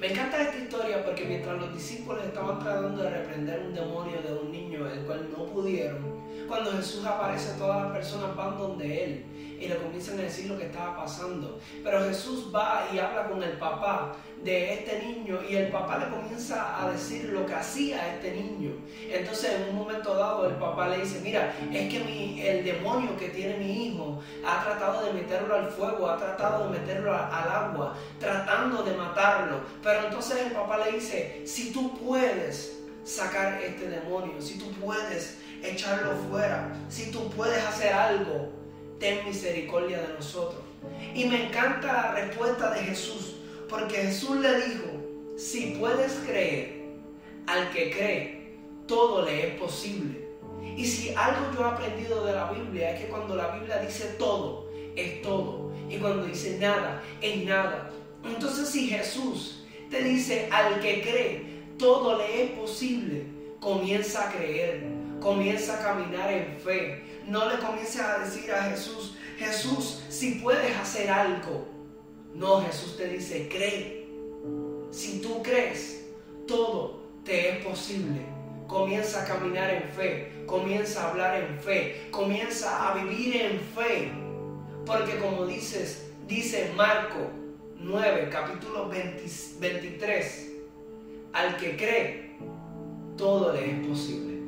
Me encanta esta historia porque mientras los discípulos estaban tratando de reprender un demonio de un cual no pudieron, cuando Jesús aparece, todas las personas van donde Él y le comienzan a decir lo que estaba pasando. Pero Jesús va y habla con el papá de este niño y el papá le comienza a decir lo que hacía este niño. Entonces en un momento dado el papá le dice, mira, es que el demonio que tiene mi hijo ha tratado de meterlo al fuego, ha tratado de meterlo al agua, tratando de matarlo. Pero entonces el papá le dice, si tú puedes sacar este demonio, si tú puedes echarlo fuera, si tú puedes hacer algo, ten misericordia de nosotros. Y me encanta la respuesta de Jesús, porque Jesús le dijo, si puedes creer, al que cree, todo le es posible. Y si algo yo he aprendido de la Biblia es que cuando la Biblia dice todo, es todo. Y cuando dice nada, es nada. Entonces si Jesús te dice al que cree, todo le es posible, comienza a creer, comienza a caminar en fe. No le comiences a decir a Jesús, Jesús, si puedes hacer algo. No, Jesús te dice, cree. Si tú crees, todo te es posible. Comienza a caminar en fe, comienza a hablar en fe, comienza a vivir en fe. Porque como dices, dice Marco 9, capítulo 23, al que cree, todo le es posible.